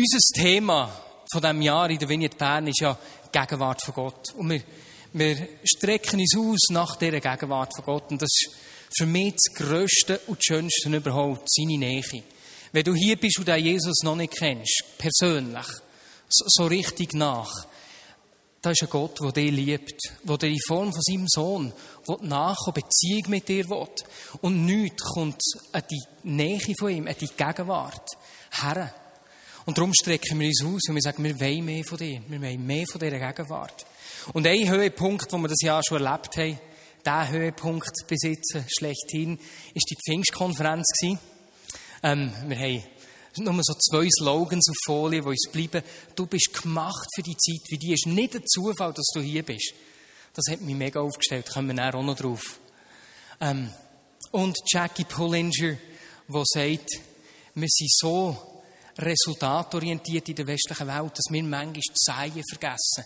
Unser Thema von diesem Jahr in der Vignette Bern ist ja die Gegenwart von Gott. Und wir, wir strecken uns aus nach dieser Gegenwart von Gott. Und das ist für mich das Größte und das Schönste überhaupt, seine Nähe. Wenn du hier bist und den Jesus noch nicht kennst, persönlich, so, so richtig nach, da ist ein Gott, der dich liebt, der dir in Form von seinem Sohn nach und Beziehung mit dir will. Und nichts kommt an die Nähe von ihm, an die Gegenwart her. Und darum strecken wir uns aus und wir sagen, wir wollen mehr von dir. Wir wollen mehr von dieser Gegenwart. Und ein Höhepunkt, wo wir das Jahr schon erlebt haben, der Höhepunkt jetzt schlechthin, ist die Pfingstkonferenz Ähm, wir haben nur so zwei Slogans auf Folie, die uns bleiben. Du bist gemacht für die Zeit wie die. Ist nicht ein Zufall, dass du hier bist. Das hat mich mega aufgestellt. Da kommen wir auch noch drauf. Ähm, und Jackie Pullinger, die sagt, wir sind so resultatorientiert in der westlichen Welt, dass wir manchmal die Zeichen vergessen.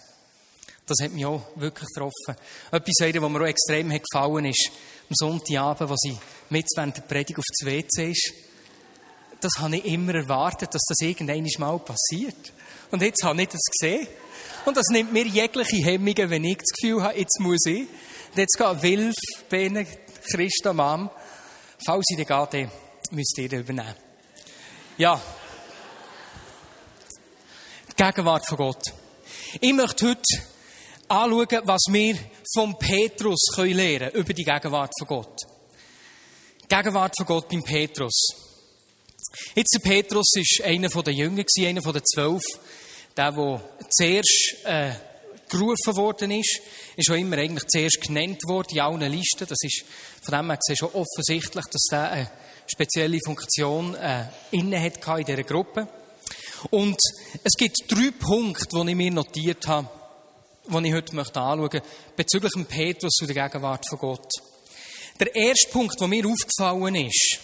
Das hat mich auch wirklich getroffen. Etwas, was mir auch extrem hat gefallen ist, am Sonntagabend, wo sie mit während der Predigt auf das WC ist. Das habe ich immer erwartet, dass das irgendwann mal passiert. Und jetzt habe ich das gesehen. Und das nimmt mir jegliche Hemmungen, wenn ich das Gefühl habe, jetzt muss ich. Und jetzt geht Wilf, Bene, Christa, Mom. Falls ich dann gehe, müsst ihr übernehmen. Ja. Gegenwart von Gott. Ich möchte heute anschauen, was wir von Petrus lernen können über die Gegenwart von Gott. Gegenwart von Gott beim Petrus. Jetzt der Petrus war einer der Jünger, einer der zwölf. Der, der zuerst äh, gerufen worden ist, ist auch immer eigentlich zuerst genannt worden in allen Listen. Das ist von dem her gesehen schon offensichtlich, dass der eine spezielle Funktion äh, inne hat in dieser Gruppe. Und es gibt drei Punkte, die ich mir notiert habe, die ich heute anschauen möchte, bezüglich dem Petrus und der Gegenwart von Gott. Der erste Punkt, der mir aufgefallen ist,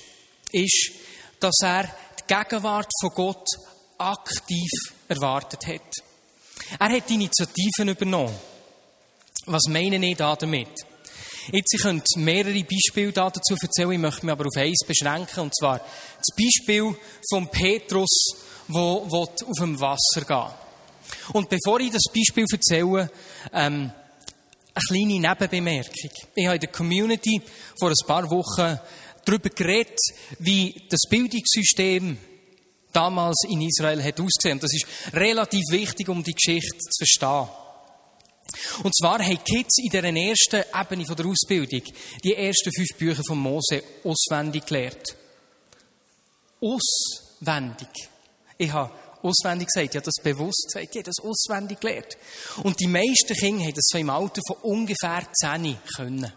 ist, dass er die Gegenwart von Gott aktiv erwartet hat. Er hat Initiativen übernommen. Was meine ich da damit? Jetzt, ich könnte mehrere Beispiele dazu erzählen, ich möchte mich aber auf eins beschränken, und zwar das Beispiel von Petrus, wo, auf dem Wasser geht. Und bevor ich das Beispiel erzähle, ähm, eine kleine Nebenbemerkung. Ich habe in der Community vor ein paar Wochen darüber geredet, wie das Bildungssystem damals in Israel hat ausgesehen. Das ist relativ wichtig, um die Geschichte zu verstehen. Und zwar haben Kids in der ersten Ebene der Ausbildung die ersten fünf Bücher von Mose auswendig gelernt. Auswendig. Ich habe auswendig gesagt, ich habe das bewusst gesagt, ich habe das auswendig gelernt. Und die meisten Kinder haben das so im Alter von ungefähr 10 können.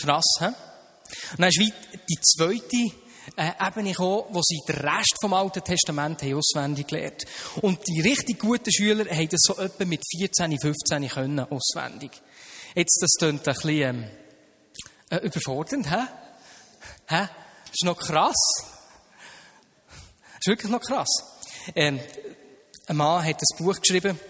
Krass, hä? Und dann ist die zweite äh, Ebene gekommen, wo sie den Rest vom Alten Testament haben auswendig gelernt. Und die richtig guten Schüler haben das so etwa mit 14, 15 können auswendig. Jetzt, das klingt ein bisschen ähm, äh, überfordernd, hä? Hä? Ist noch krass. Ist wirklich noch krass. Ähm, ein Mann hat ein Buch geschrieben,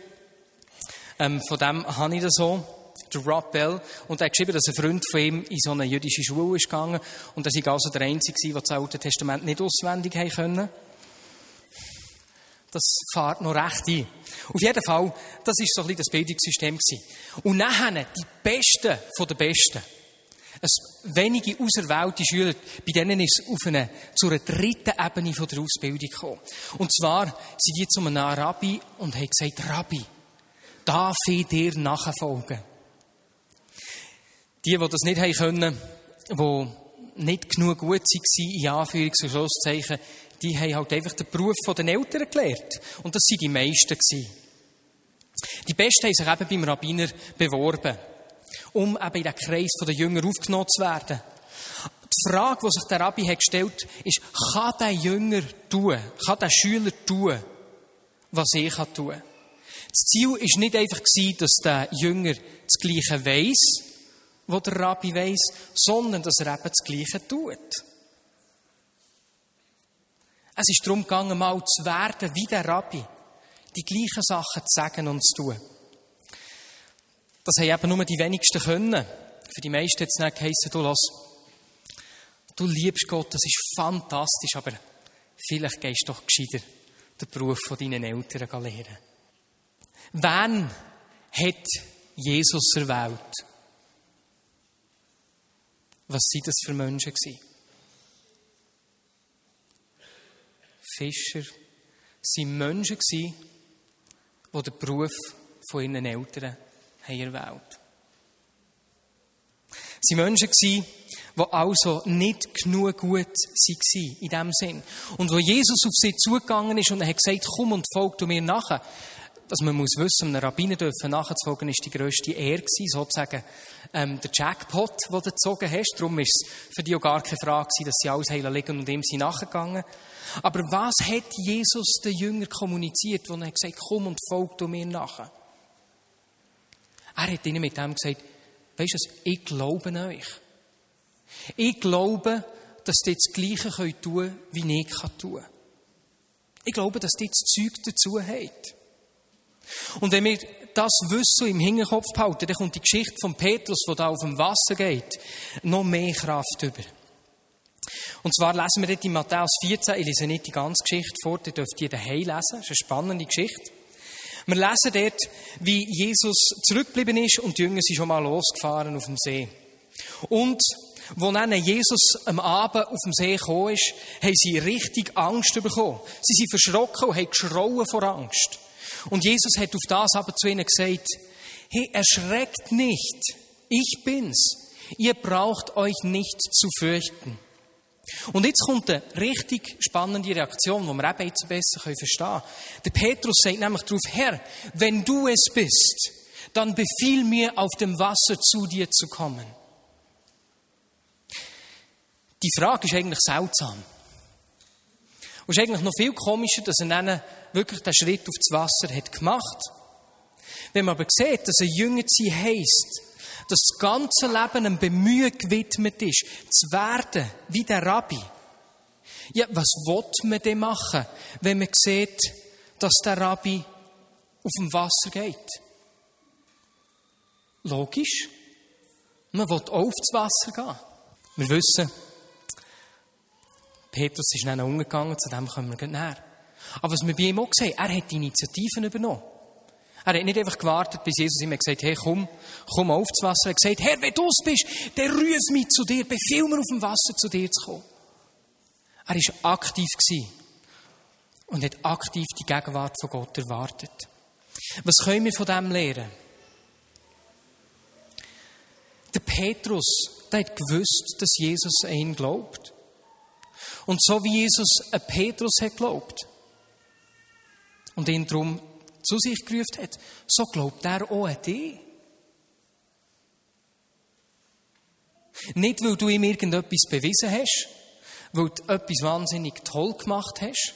ähm, von dem habe ich das so der Rob Bell, und er hat geschrieben, dass ein Freund von ihm in so eine jüdische Schule ist gegangen und dass ich also der Einzige war, der das Alte Testament nicht auswendig haben können. Das fährt noch recht ein. Auf jeden Fall, das ist so ein bisschen das Bildungssystem gewesen. Und nachher die Besten von den Besten. Es wenige auserwählte Schüler, bei denen ist es auf eine, zu einer dritten Ebene von der Ausbildung gekommen. Und zwar sind die zu einem Rabbi und haben gesagt, Rabbi, darf ich dir nachfolgen? Die, die das nicht haben können, die nicht genug gut waren, in Anführungs- und Schlusszeichen, die haben halt einfach den Beruf der Eltern gelernt. Und das waren die meisten. Die Besten haben sich eben beim Rabbiner beworben, um eben in den Kreis der Jünger aufgenommen zu werden. Die Frage, die sich der Rabbi hat gestellt ist, kann der Jünger tun, kann der Schüler tun, was tun kann? Das Ziel war nicht einfach, dass der Jünger das Gleiche weiss, wo der Rabbi weiss, sondern dass er eben das Gleiche tut. Es ist darum gegangen, mal zu werden wie der Rabbi, die gleichen Sachen zu sagen und zu tun. Das haben eben nur die wenigsten können. Für die meisten hat es nicht geheissen, du lass, du liebst Gott, das ist fantastisch, aber vielleicht gehst du doch gescheiter den Beruf von deinen Eltern lernen. Wen hat Jesus erwählt? Was sind das für Menschen gewesen? Fischer waren Menschen die den Beruf von ihren Eltern haben erwählt Sie waren Menschen die also nicht genug gut waren, in dem Sinn. Und wo Jesus auf sie zugegangen ist und er hat gesagt, komm und folg du mir nachher, was man muss wissen, einem Rabbiner dürfen nachzufolgen, ist die grösste Ehre sozusagen ähm, der Jackpot, den du gezogen hast. Darum ist es für die auch gar keine Frage gewesen, dass sie alles heilen liegen und ihm sind nachgegangen. Aber was hat Jesus den Jüngern kommuniziert, wo er gesagt komm und folg du mir nachher? Er hat ihnen mit dem gesagt, weisst du, ich glaube an euch. Ich glaube, dass ihr das Gleiche tun könnt, wie ich tun kann. Ich glaube, dass ihr das Zeug dazu habt. Und wenn wir das Wissen im Hinterkopf behalten, dann kommt die Geschichte von Petrus, die da auf dem Wasser geht, noch mehr Kraft über. Und zwar lesen wir dort in Matthäus 14, ich lese nicht die ganze Geschichte vor, ihr dürft die daheim lesen, das ist eine spannende Geschichte. Wir lesen dort, wie Jesus zurückgeblieben ist und die Jünger sind schon mal losgefahren auf dem See. Und wo dann Jesus am Abend auf dem See gekommen ist, haben sie richtig Angst bekommen. Sie sind verschrocken und haben geschrauen vor Angst. Und Jesus hat auf das aber zu ihnen gesagt, hey, erschreckt nicht, ich bin's. Ihr braucht euch nicht zu fürchten. Und jetzt kommt eine richtig spannende Reaktion, die wir eben jetzt besser verstehen können. Der Petrus sagt nämlich darauf, Herr, wenn du es bist, dann befiehl mir, auf dem Wasser zu dir zu kommen. Die Frage ist eigentlich seltsam. Und es ist eigentlich noch viel komischer, dass er dann wirklich den Schritt auf das Wasser hat gemacht. Wenn man aber sieht, dass ein Jünger sein heisst, das ganze Leben einem Bemühen gewidmet ist, zu werden wie der Rabbi. Ja, was will man denn machen, wenn man sieht, dass der Rabbi auf dem Wasser geht? Logisch. Man will auch aufs Wasser gehen. Wir wissen, Petrus ist dann umgegangen, zu dem kommen wir näher. Aber was wir bei ihm auch sehen, er hat die Initiativen übernommen. Er hat nicht einfach gewartet, bis Jesus ihm gesagt hat, hey, komm, komm auf das Wasser. Er hat gesagt, Herr, wenn du es bist, dann ruf mich zu dir, befehl mir auf dem Wasser zu dir zu kommen. Er war aktiv und hat aktiv die Gegenwart von Gott erwartet. Was können wir von dem lernen? Der Petrus, der hat gewusst, dass Jesus an ihn glaubt. Und so wie Jesus an Petrus hat geglaubt und ihn darum zu sich gerufen hat, so glaubt er auch an dich. Nicht, weil du ihm irgendetwas bewiesen hast, weil du etwas wahnsinnig toll gemacht hast,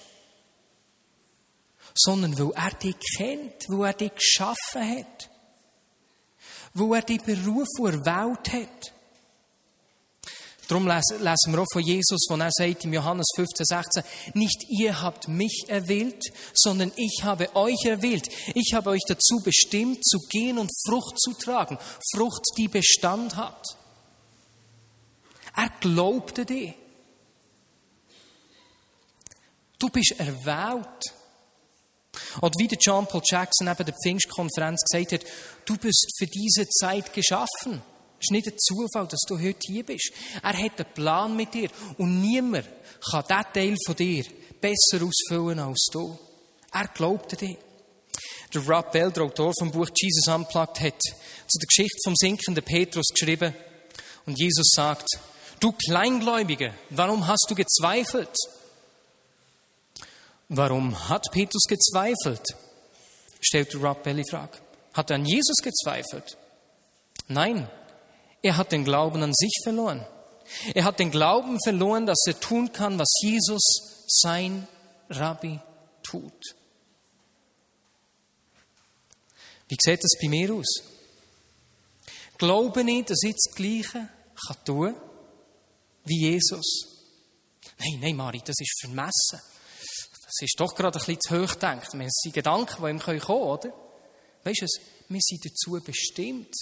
sondern weil er dich kennt, weil er dich geschaffen hat, weil er dich berufen und erwählt hat. Darum lesen wir auch von Jesus, wo er sagt im Johannes 15, 16, nicht ihr habt mich erwählt, sondern ich habe euch erwählt. Ich habe euch dazu bestimmt, zu gehen und Frucht zu tragen. Frucht, die Bestand hat. Er glaubte dir. Du bist erwählt. Und wie der John Paul Jackson eben der Pfingstkonferenz gesagt hat, du bist für diese Zeit geschaffen. Es ist nicht ein Zufall, dass du heute hier bist. Er hat einen Plan mit dir und niemand kann diesen Teil von dir besser ausfüllen als du. Er glaubt an dich. Der Rob Bell, der Autor vom Buch Jesus Unplugged, hat zu der Geschichte vom sinkenden Petrus geschrieben und Jesus sagt, du Kleingläubige, warum hast du gezweifelt? Warum hat Petrus gezweifelt? stellt Rob Bell die Frage. Hat er an Jesus gezweifelt? Nein, er hat den Glauben an sich verloren. Er hat den Glauben verloren, dass er tun kann, was Jesus, sein Rabbi, tut. Wie sieht das bei mir aus? Glaube nicht, dass ich das Gleiche kann tun wie Jesus. Nein, nein, Mari, das ist vermessen. Das ist doch gerade ein bisschen zu hoch gedacht. Wir sind Gedanken, die ihm kommen können, oder? Weißt du, wir sind dazu bestimmt,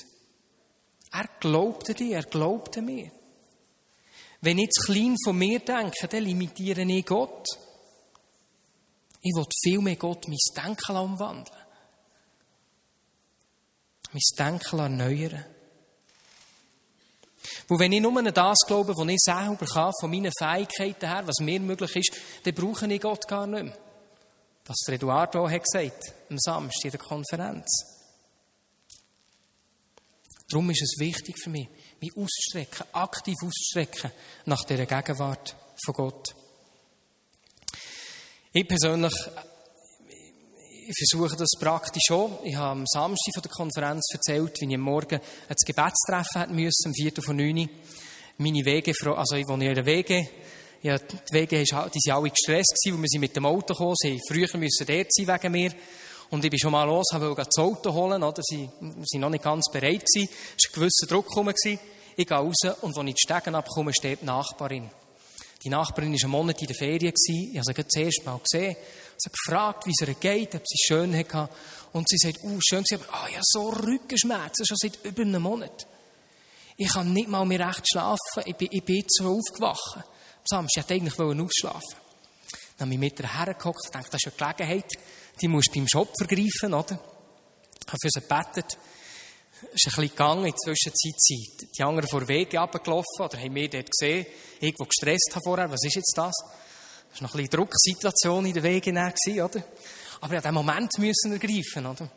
er glaubte dir, er glaubte mir. Wenn ich zu klein von mir denke, dann limitiere ich Gott. Ich will viel mehr Gott mein Denken umwandeln. Mein Denken erneuern. Weil wenn ich nur an das glaube, was ich selber kann, von meinen Fähigkeiten her, was mir möglich ist, dann brauche ich Gott gar nicht mehr. Der Eduardo hat gesagt, am Samstag in der Konferenz. Darum ist es wichtig für mich, mich auszustrecken, aktiv auszustrecken nach dieser Gegenwart von Gott. Ich persönlich ich versuche das praktisch auch. Ich habe am Samstag von der Konferenz erzählt, wie ich am Morgen ein Gebetstreffen hatten müssen, um Viertel von neun. Meine Wege, also ich wohne in der Wege. Ja, die Wege, waren alle gestresst, weil wir mit dem Auto gekommen sind. Früher müssen dort sein wegen mir. Und ich bin schon mal los, wollte das Auto holen, oder? Sie, sind noch nicht ganz bereit gewesen. Es war ein gewisser Druck gekommen. Ich gehe raus und als ich die Stegen abkomme, steht die Nachbarin. Die Nachbarin war einen Monat in der Ferien. Ich habe sie das erste Mal gesehen. Sie hat gefragt, wie es ihr geht, ob sie schön hatte. Und sie sagt, oh, schön, aber ah, ja, so Rückenschmerzen, schon seit über einem Monat. Ich kann nicht mal mehr recht schlafen. Ich bin, ich bin jetzt so aufgewacht. Am Samstag, ich eigentlich ausschlafen. Dann habe ich mit ihr hergeguckt und dachte, das ist eine Gelegenheit. Die musst beim Shop vergreifen, oder? Ich habe für sie gebetet. Es ist ein bisschen gegangen. In der Zwischenzeit die anderen vor Wege runtergelaufen oder haben mich dort gesehen. Irgendwo gestresst habe vorher. Was ist jetzt das? Das war noch ein bisschen Drucksituation in der Wege, oder? Aber ich musste den Moment müssen ergreifen, oder?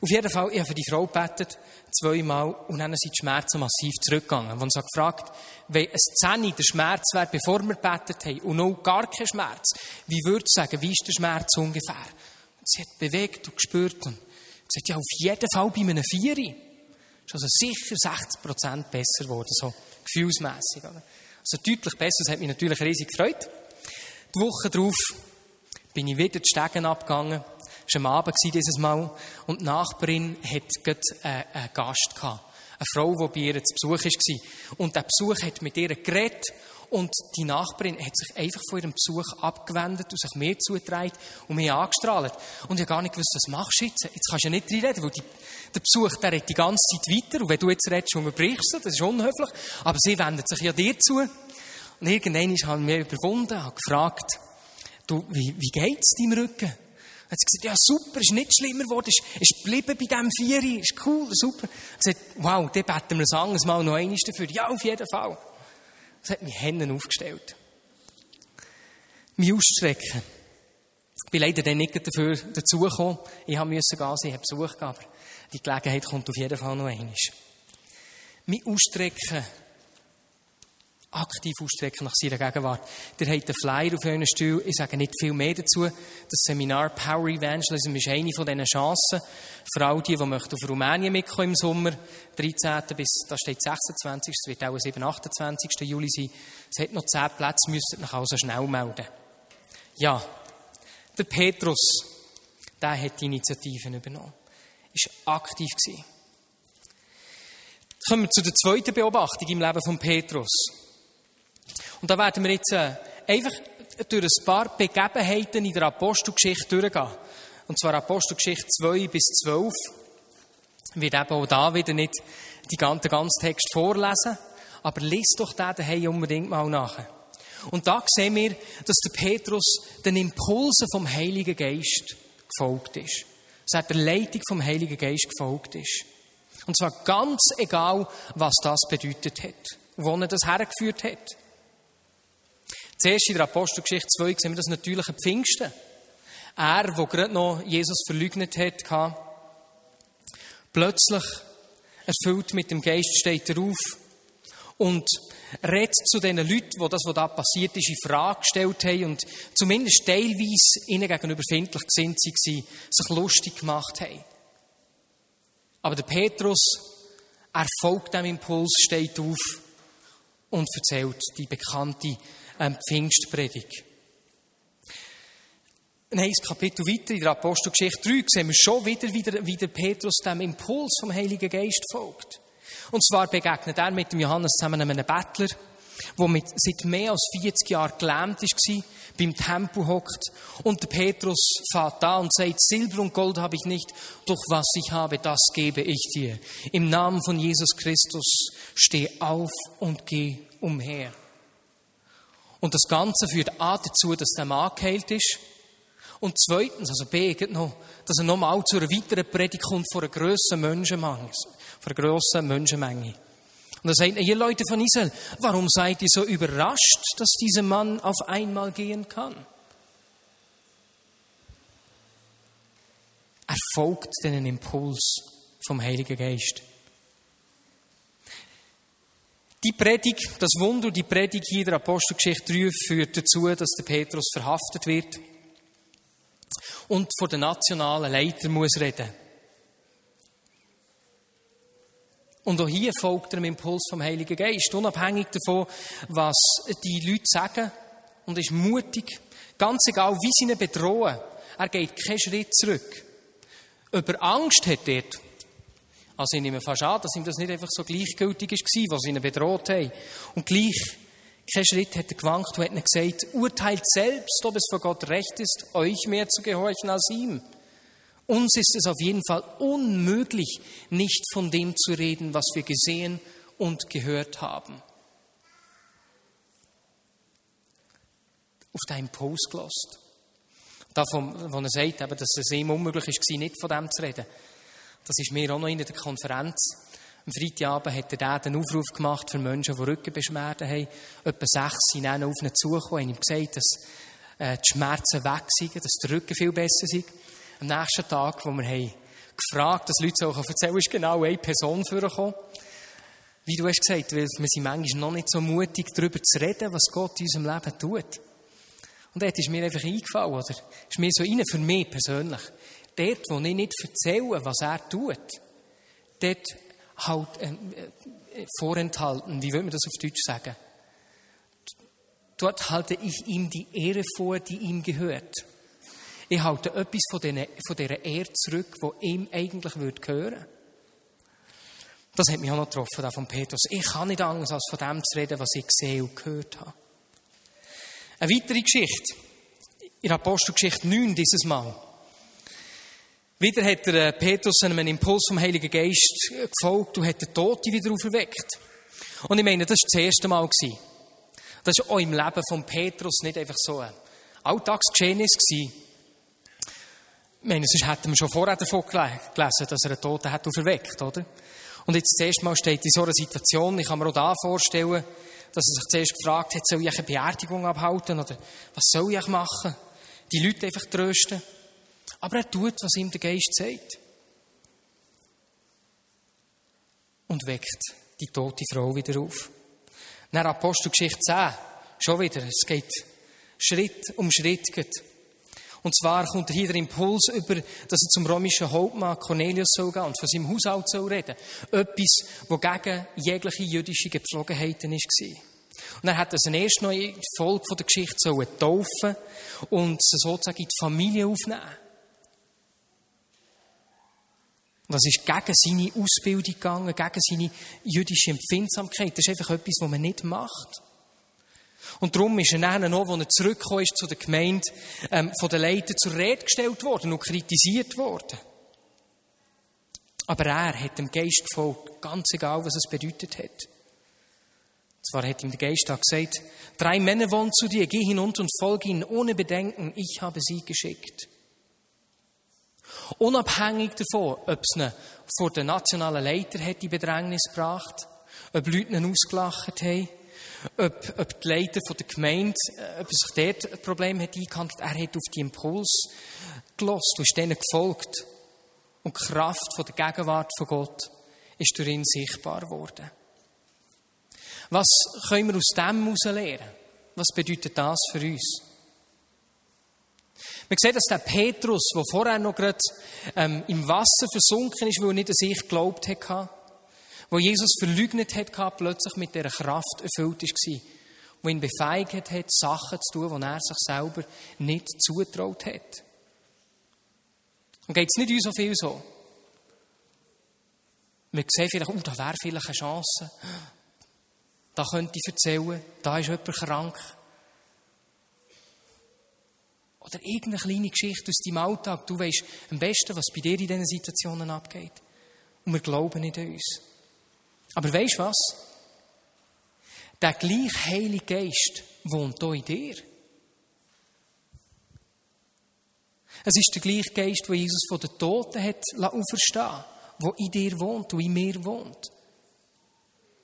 Auf jeden Fall, ich habe für die Frau gebetet, zweimal, und dann sind die Schmerzen massiv zurückgegangen. Und sie gefragt, wenn ein Zehni der Schmerz wäre, bevor wir gebetet haben, und noch gar kein Schmerz, wie würdest du sagen, wie ist der Schmerz ungefähr? Sie hat bewegt und gespürt und gesagt, ja, auf jeden Fall bei einem Vieri. Ist also sicher 60 Prozent besser geworden, so gefühlsmässig. Also deutlich besser, das hat mich natürlich riesig gefreut. Die Woche darauf bin ich wieder die Stegen abgegangen. Es war am Abend dieses Mal. Und die Nachbarin hatte äh, einen Gast. Eine Frau, die bei ihr zu Besuch war. Und der Besuch hat mit ihr geredet. Und die Nachbarin hat sich einfach von ihrem Besuch abgewendet und sich mir zugetragen und mich angestrahlt. Und ich habe gar nicht gewusst, was machst du jetzt? Jetzt kannst du ja nicht reden, weil die, der Besuch, der redet die ganze Zeit weiter. Und wenn du jetzt redest, unterbrichst du, das ist unhöflich. Aber sie wendet sich ja dir zu. Und irgendwann haben wir überwunden, habe gefragt, du, wie, wie geht's deinem Rücken? Hat sie gesagt, ja, super, ist nicht schlimmer geworden, ist, ist geblieben bei diesem Vieri, ist cool, super. Sie hat gesagt, wow, dann beten wir ein anderes Mal noch einmal dafür. Ja, auf jeden Fall. Das hat mich Hände aufgestellt. Mich ausstrecken. Ich bin leider dann nicht dafür dazugekommen. Ich musste gehen, ich habe Besuch gehabt, aber die Gelegenheit kommt auf jeden Fall noch einmal. Mich ausstrecken aktiv ausstrecken nach seiner Gegenwart. Der hat den Flyer auf euren Stuhl. Ich sage nicht viel mehr dazu. Das Seminar Power Evangelism ist eine von diesen Chancen. Für all die, die möchten auf Rumänien mitkommen im Sommer, 13. bis, da steht 26. Es wird auch 7, 28. Juli sein. Es hat noch 10 Plätze, müsst ihr euch also schnell melden. Ja. Der Petrus, der hat die Initiativen übernommen. Ist aktiv gewesen. Kommen wir zu der zweiten Beobachtung im Leben von Petrus. Und da werden wir jetzt äh, einfach durch ein paar Begebenheiten in der Apostelgeschichte durchgehen. Und zwar Apostelgeschichte 2 bis 12. Ich werde eben auch da wieder nicht den ganzen Text vorlesen, aber lest doch den daheim unbedingt mal nach. Und da sehen wir, dass der Petrus den Impulsen vom Heiligen Geist gefolgt ist. Dass er der Leitung vom Heiligen Geist gefolgt ist. Und zwar ganz egal, was das bedeutet hat. Wo er das hergeführt hat. Zuerst in der Apostelgeschichte 2 sehen wir das natürliche Pfingsten. Er, der gerade noch Jesus verleugnet hat, plötzlich erfüllt mit dem Geist steht er auf und redet zu den Leuten, die das, was da passiert ist, in Frage gestellt haben und zumindest teilweise ihnen gegenüber findlich gesinnt waren, sich lustig gemacht haben. Aber der Petrus, er folgt dem Impuls, steht auf und erzählt die bekannte ähm, Pfingstpredigt. Ein Kapitel weiter in der Apostelgeschichte 3 sehen wir schon wieder, wie der, wie der Petrus dem Impuls vom Heiligen Geist folgt. Und zwar begegnet er mit dem Johannes zusammen einem Bettler, der mit, seit mehr als 40 Jahren gelähmt war, beim Tempel hockt. Und der Petrus fährt da und sagt, Silber und Gold habe ich nicht, doch was ich habe, das gebe ich dir. Im Namen von Jesus Christus steh auf und geh umher. Und das Ganze führt A dazu, dass der Mann geheilt ist Und zweitens, also B, noch, dass er nochmal zu einer weiteren Predigt kommt von einer grossen Menschenmenge, von einer grossen Menschenmenge. Und er sagt, ihr Leute von Israel, warum seid ihr so überrascht, dass dieser Mann auf einmal gehen kann? Er folgt den Impuls vom Heiligen Geist. Die Predigt, das Wunder, die Predigt hier der Apostelgeschichte 3 führt dazu, dass der Petrus verhaftet wird und vor den nationalen Leiter muss reden. Und auch hier folgt er dem Impuls vom Heiligen Geist, unabhängig davon, was die Leute sagen, und ist mutig, ganz egal, wie sie ihn bedrohen. Er geht keinen Schritt zurück. Über Angst hat er also ich nehme fast an, dass ihm das nicht einfach so gleichgültig war, was ihn bedroht haben. Und gleich, kein Schritt hat er gewankt und hat gesagt, urteilt selbst, ob es vor Gott recht ist, euch mehr zu gehorchen als ihm. Uns ist es auf jeden Fall unmöglich, nicht von dem zu reden, was wir gesehen und gehört haben. Auf deinen Post gelost. Davon, wo er sagt, dass es ihm unmöglich war, nicht von dem zu reden. Das ist mir auch noch in der Konferenz. Am Freitagabend hat er einen Aufruf gemacht für Menschen, die Rückenbeschwerden haben. Etwa sechs sind dann auf ihn zugekommen und ihm gesagt, dass äh, die Schmerzen weg sind, dass der Rücken viel besser ist. Am nächsten Tag, wo wir haben gefragt, dass Leute auch erzählen, ist genau eine Person vorgekommen. Wie du hast gesagt, weil wir sind manchmal noch nicht so mutig, darüber zu reden, was Gott in unserem Leben tut. Und dort ist mir einfach eingefallen, oder? Ist mir so rein für mich persönlich dort, wo ich nicht erzähle, was er tut, dort halt äh, äh, vorenthalten, wie würde man das auf Deutsch sagen? Dort halte ich ihm die Ehre vor, die ihm gehört. Ich halte etwas von, den, von dieser Ehre zurück, wo ihm eigentlich würde gehören. Das hat mich auch noch getroffen, da von Petrus. Ich kann nicht anders, als von dem zu reden, was ich gesehen und gehört habe. Eine weitere Geschichte. In Apostelgeschichte 9 dieses Mal. Wieder hat der äh, Petrus einem Impuls vom Heiligen Geist gefolgt und hat den Toten wieder auferweckt. Und ich meine, das war das erste Mal. Das war auch im Leben von Petrus nicht einfach so ein Alltagsgeschehnis. Ich meine, sonst hätten wir schon vorher davon gelesen, dass er einen Toten hat auferweckt, oder? Und jetzt das erste Mal steht in so einer Situation, ich kann mir auch da vorstellen, dass er sich zuerst gefragt hat, soll ich eine Beerdigung abhalten oder was soll ich machen? Die Leute einfach trösten. Aber er tut, was ihm der Geist sagt. Und weckt die tote Frau wieder auf. Nach Apostelgeschichte 10, schon wieder, es geht Schritt um Schritt. Und zwar kommt hier der Impuls über, dass er zum römischen Hauptmann Cornelius soll gehen und von seinem Haushalt soll reden. Etwas, das gegen jegliche jüdische Gepflogenheiten war. Und er hat das erst noch in die Folge der Geschichte taufen und sozusagen in die Familie aufnehmen. Das ist gegen seine Ausbildung gegangen, gegen seine jüdische Empfindsamkeit. Das ist einfach etwas, was man nicht macht. Und darum ist er dann noch, als er zurückgekommen ist zu der Gemeinde, ähm, von den Leitern zur Rede gestellt worden und kritisiert worden. Aber er hat dem Geist gefolgt, ganz egal, was es bedeutet hat. Zwar hat ihm der Geist auch gesagt, drei Männer wollen zu dir, geh hinunter und folge ihnen ohne Bedenken, ich habe sie geschickt. Unabhängig davon, ob es ihn vor den nationalen Leiter hat in Bedrängnis gebracht, ob Leute ihn ausgelacht haben, ob, ob die Leiter von der Gemeinde, äh, ob sich dort ein Problem hat eingehandelt, er hat auf die Impuls gelost, und ist denen gefolgt. Und die Kraft von der Gegenwart von Gott ist durch ihn sichtbar geworden. Was können wir aus dem heraus lernen? Was bedeutet das für uns? Man sieht, dass der Petrus, der vorher noch gerade ähm, im Wasser versunken ist, weil er nicht an sich geglaubt hat, wo Jesus verleugnet hat, plötzlich mit dieser Kraft erfüllt war, wo ihn befeigt hat, Sachen zu tun, die er sich selber nicht zutraut hat. Und geht es nicht uns so viel so? Wir sehen vielleicht, oh, da wäre vielleicht eine Chance. Da könnte ich erzählen, da ist jemand krank. Oder irgendeine kleine Geschichte aus deinem Alltag. Du weißt am besten, was bei dir in diesen Situationen abgeht. Und wir glauben nicht an uns. Aber weißt was? Der gleiche Heilige Geist wohnt hier in dir. Es ist der gleiche Geist, der Jesus von den Toten hat auferstehen der in dir wohnt und in mir wohnt.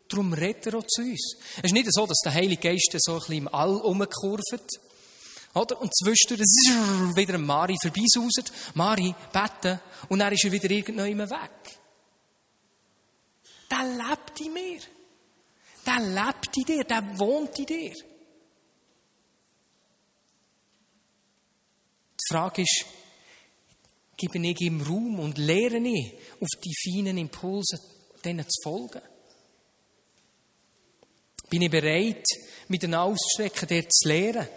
Darum redet er auch zu uns. Es ist nicht so, dass der Heilige Geist so ein bisschen im All umkurvt. Oder? Und zwischendurch wieder ein Mari vorbeisauset. Mari, beten. Und dann ist er wieder irgendwann weg. Der lebt in mir. Der lebt in dir. Der wohnt in dir. Die Frage ist, gebe ich ihm Raum und lehre ich, auf die feinen Impulse denen zu folgen? Bin ich bereit, mit den auszustrecken, der zu lehren?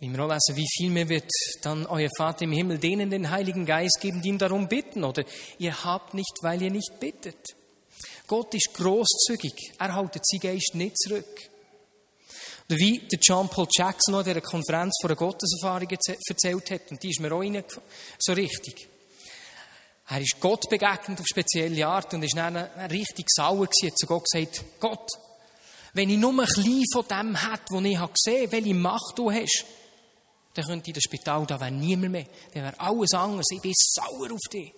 Wie wir auch lesen, wie viel mehr wird dann euer Vater im Himmel denen den Heiligen Geist geben, die ihn darum bitten? Oder ihr habt nicht, weil ihr nicht bittet. Gott ist großzügig. Er hält seinen Geist nicht zurück. Oder wie der John Paul Jackson an dieser Konferenz vor einer Gotteserfahrung erzählt hat, und die ist mir auch so richtig. Er ist Gott begegnet auf spezielle Art und ist dann richtig sauer gewesen, hat zu Gott gesagt, Gott, wenn ich nur ein bisschen von dem hätte, was ich habe gesehen, welche Macht du hast, dann könnte ich das Spital, da wäre niemand mehr, dann wäre alles anders, ich bin sauer auf dich.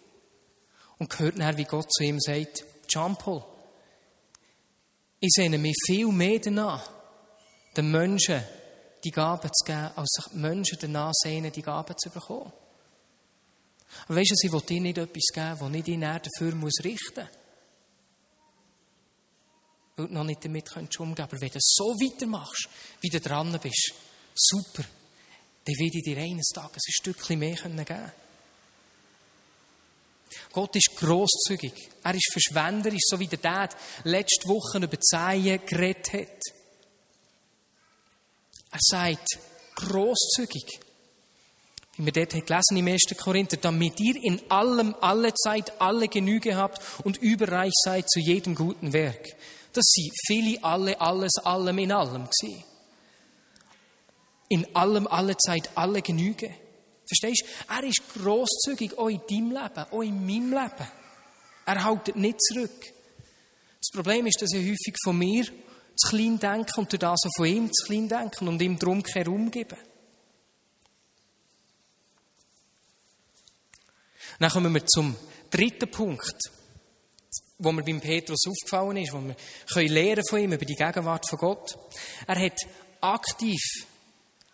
Und hört nachher, wie Gott zu ihm sagt, Jean Paul, ich sehne mich viel mehr danach, den Menschen die Gaben zu geben, als sich die Menschen danach sehnen, die Gaben zu bekommen. Aber weißt du, sie will dir nicht etwas geben, das nicht ihn dafür muss richten muss. Weil du noch nicht damit umgehen kannst. Aber wenn du so weitermachst, wie du dran bist, super, dann werde ich dir eines Tages ein Stückchen mehr geben können. Gott ist grosszügig. Er ist verschwenderisch, so wie der Dad letzte Woche über Zeilen geredet hat. Er sagt, grosszügig. Wie wir dort gelesen im 1. Korinther, damit ihr in allem, alle Zeit, alle Genüge habt und überreich seid zu jedem guten Werk. Das sie viele, alle, alles, allem in allem gewesen. In allem, alle Zeit, alle Genüge. Verstehst du? Er ist grosszügig auch in deinem Leben, auch in meinem Leben. Er hält nicht zurück. Das Problem ist, dass er häufig von mir zu klein denken und durch das auch von ihm zu klein denken und ihm darum keinen Raum geben. Dann kommen wir zum dritten Punkt, wo mir beim Petrus aufgefallen ist, wo wir können lernen von ihm über die Gegenwart von Gott. Er hat aktiv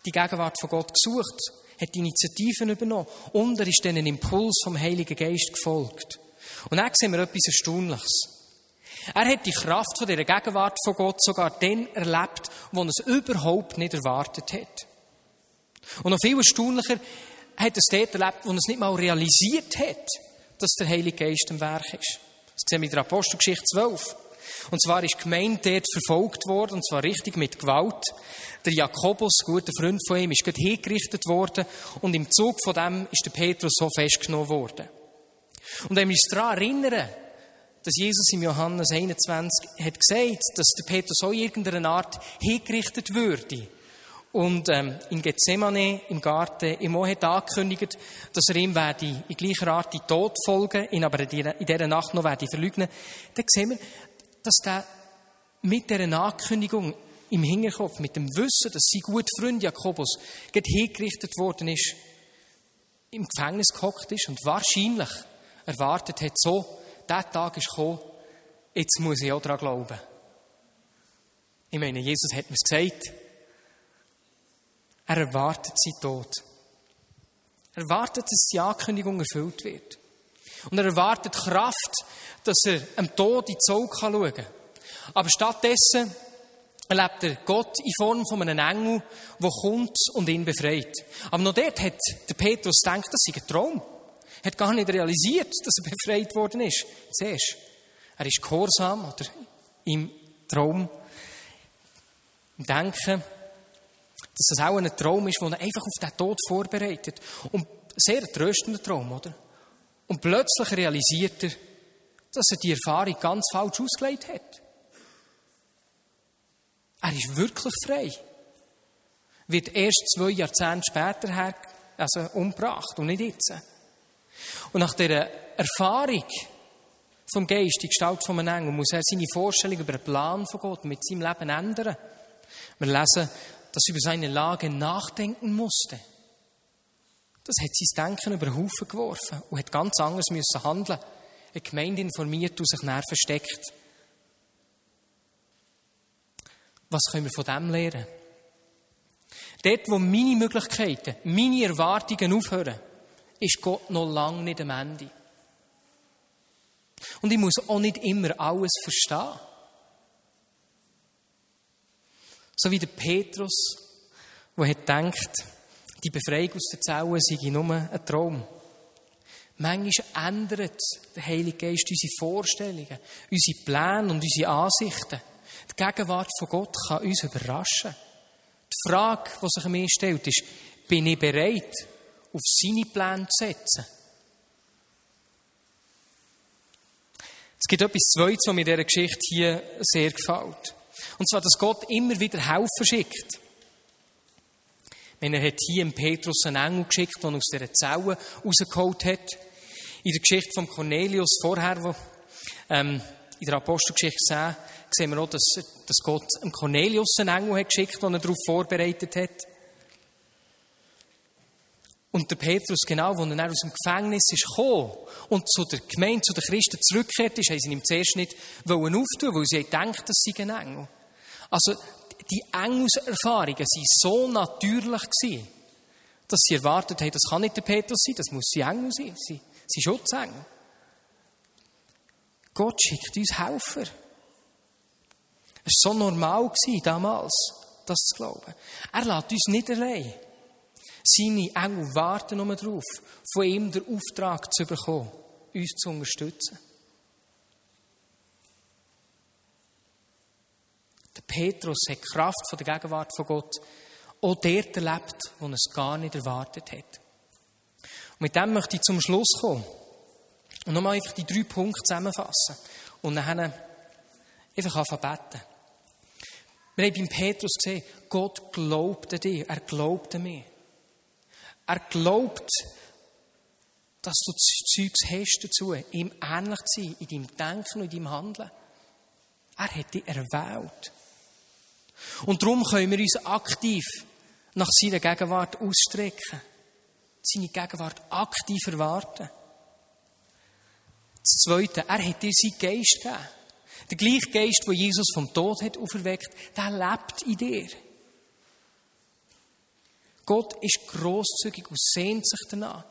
die Gegenwart von Gott gesucht, hat Initiativen übernommen und er ist dann einem Impuls vom Heiligen Geist gefolgt. Und dann sehen wir etwas Erstaunliches. Er hat die Kraft von dieser Gegenwart von Gott sogar dann erlebt, wo er es überhaupt nicht erwartet hat. Und noch viel erstaunlicher hat er es dort erlebt, wo er es nicht mal realisiert hat, dass der Heilige Geist im Werk ist. Das sehen wir in der Apostelgeschichte 12. Und zwar ist die Gemeinde dort verfolgt worden, und zwar richtig mit Gewalt. Der Jakobus, guter Freund von ihm, ist gerade hingerichtet worden, und im Zug von dem ist der Petrus so festgenommen worden. Und wenn wir uns daran erinnern, dass Jesus im Johannes 21 hat gesagt, dass der Petrus auch irgendeiner Art hingerichtet würde. Und ähm, in Gethsemane, im Garten, im Mo hat angekündigt, dass er ihm werde in gleicher Art die Tod folgen, ihn aber in dieser Nacht noch werde verleugnen. Dann sehen wir, dass der mit dieser Ankündigung im Hinterkopf, mit dem Wissen, dass sein guter Freund Jakobus hingerichtet worden ist, im Gefängnis gehockt ist und wahrscheinlich erwartet hat, so, der Tag ist gekommen, jetzt muss ich auch daran glauben. Ich meine, Jesus hat mir es gesagt. Er erwartet seinen Tod. Er erwartet, dass die Ankündigung erfüllt wird. Und er erwartet Kraft, dass er dem Tod in die Augen schauen kann. Aber stattdessen erlebt er Gott in Form von einem Engel, der kommt und ihn befreit. Aber noch dort hat der Petrus gedacht, das sei ein Traum hat gar nicht realisiert, dass er befreit worden ist. Zuerst. Er ist gehorsam oder im Traum im Denken, dass das auch ein Traum ist, der einfach auf den Tod vorbereitet. Und sehr tröstender Traum, oder? Und plötzlich realisiert er, dass er die Erfahrung ganz falsch ausgelegt hat. Er ist wirklich frei. Wird erst zwei Jahrzehnte später her, also umgebracht und nicht jetzt. Und nach dieser Erfahrung vom Geist, die Gestalt von einem Engel, muss er seine Vorstellung über den Plan von Gott mit seinem Leben ändern. Wir lesen, dass er über seine Lage nachdenken musste. Das hat sein Denken über den Haufen geworfen und hat ganz anders müssen handeln. Eine Gemeinde informiert und sich näher versteckt. Was können wir von dem lernen? Dort, wo meine Möglichkeiten, meine Erwartungen aufhören, ist Gott noch lange nicht am Ende. Und ich muss auch nicht immer alles verstehen. So wie der Petrus, der hat gedacht, die Befreiung aus der Zelle sei nur ein Traum. Manchmal ändert der Heilige Geist unsere Vorstellungen, unsere Pläne und unsere Ansichten. Die Gegenwart von Gott kann uns überraschen. Die Frage, die sich mir stellt, ist, bin ich bereit, auf seine Pläne zu setzen? Es gibt etwas Zweites, was mir in dieser Geschichte hier sehr gefällt. Und zwar, dass Gott immer wieder Helfer schickt. Wenn er hat hier im Petrus einen Engel geschickt, der aus dieser Zelle rausgeholt hat. In der Geschichte von Cornelius vorher, wo, ähm, in der Apostelgeschichte 10, sehen wir auch, dass, dass Gott einem Cornelius einen Engel hat geschickt, den er darauf vorbereitet hat. Und der Petrus, genau, als er aus dem Gefängnis ist gekommen und zu der Gemeinde, zu den Christen zurückgekehrt ist, haben sie ihm zuerst nicht auftun weil sie gedacht dass sie ein Engel. Also, die Engelserfahrungen waren so natürlich gewesen, dass sie erwartet haben, das kann nicht der Petrus sein, das muss ein Engel sein, sie, sie Schutzengel. Gott schickt uns Helfer. Es war so normal damals, das zu glauben. Er lässt uns nicht allein. Seine Engel warten nur darauf, von ihm den Auftrag zu bekommen, uns zu unterstützen. Petrus hat die Kraft von der Gegenwart von Gott auch dort erlebt, wo er es gar nicht erwartet hat. Und mit dem möchte ich zum Schluss kommen und nochmal einfach die drei Punkte zusammenfassen und dann einfach anfangen. Wir haben beim Petrus gesehen, Gott glaubt an dich, er glaubt an mich. Er glaubt, dass du Zeugs hast dazu, ihm ähnlich zu sein, in deinem Denken und in deinem Handeln. Er hat dich erwählt. Und darum können wir uns aktiv nach seiner Gegenwart ausstrecken. Seine Gegenwart aktiv erwarten. Das Zweite, er hat dir seinen Geist gegeben. Der gleiche Geist, den Jesus vom Tod hat auferweckt, der lebt in dir. Gott ist großzügig und sehnt sich danach,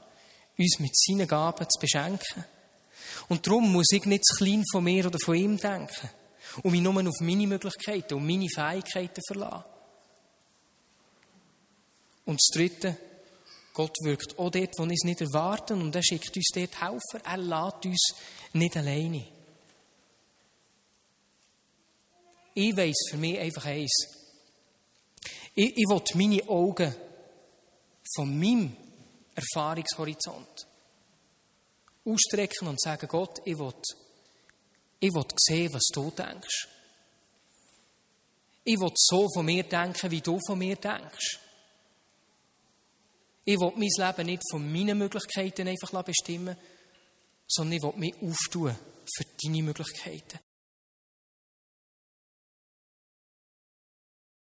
uns mit seinen Gaben zu beschenken. Und darum muss ich nicht zu klein von mir oder von ihm denken und mich nur auf meine Möglichkeiten und meine Fähigkeiten verlassen. Und das Dritte, Gott wirkt auch dort, wo wir es nicht erwarten und er schickt uns dort Helfer. Er lässt uns nicht alleine. Ich weiss für mich einfach eins. Ich, ich will meine Augen von meinem Erfahrungshorizont ausstrecken und sagen, Gott, ich will, ich will sehen, was du denkst. Ich will so von mir denken, wie du von mir denkst. Ich will mein Leben nicht von meinen Möglichkeiten einfach bestimmen, sondern ich will mich auftun für deine Möglichkeiten.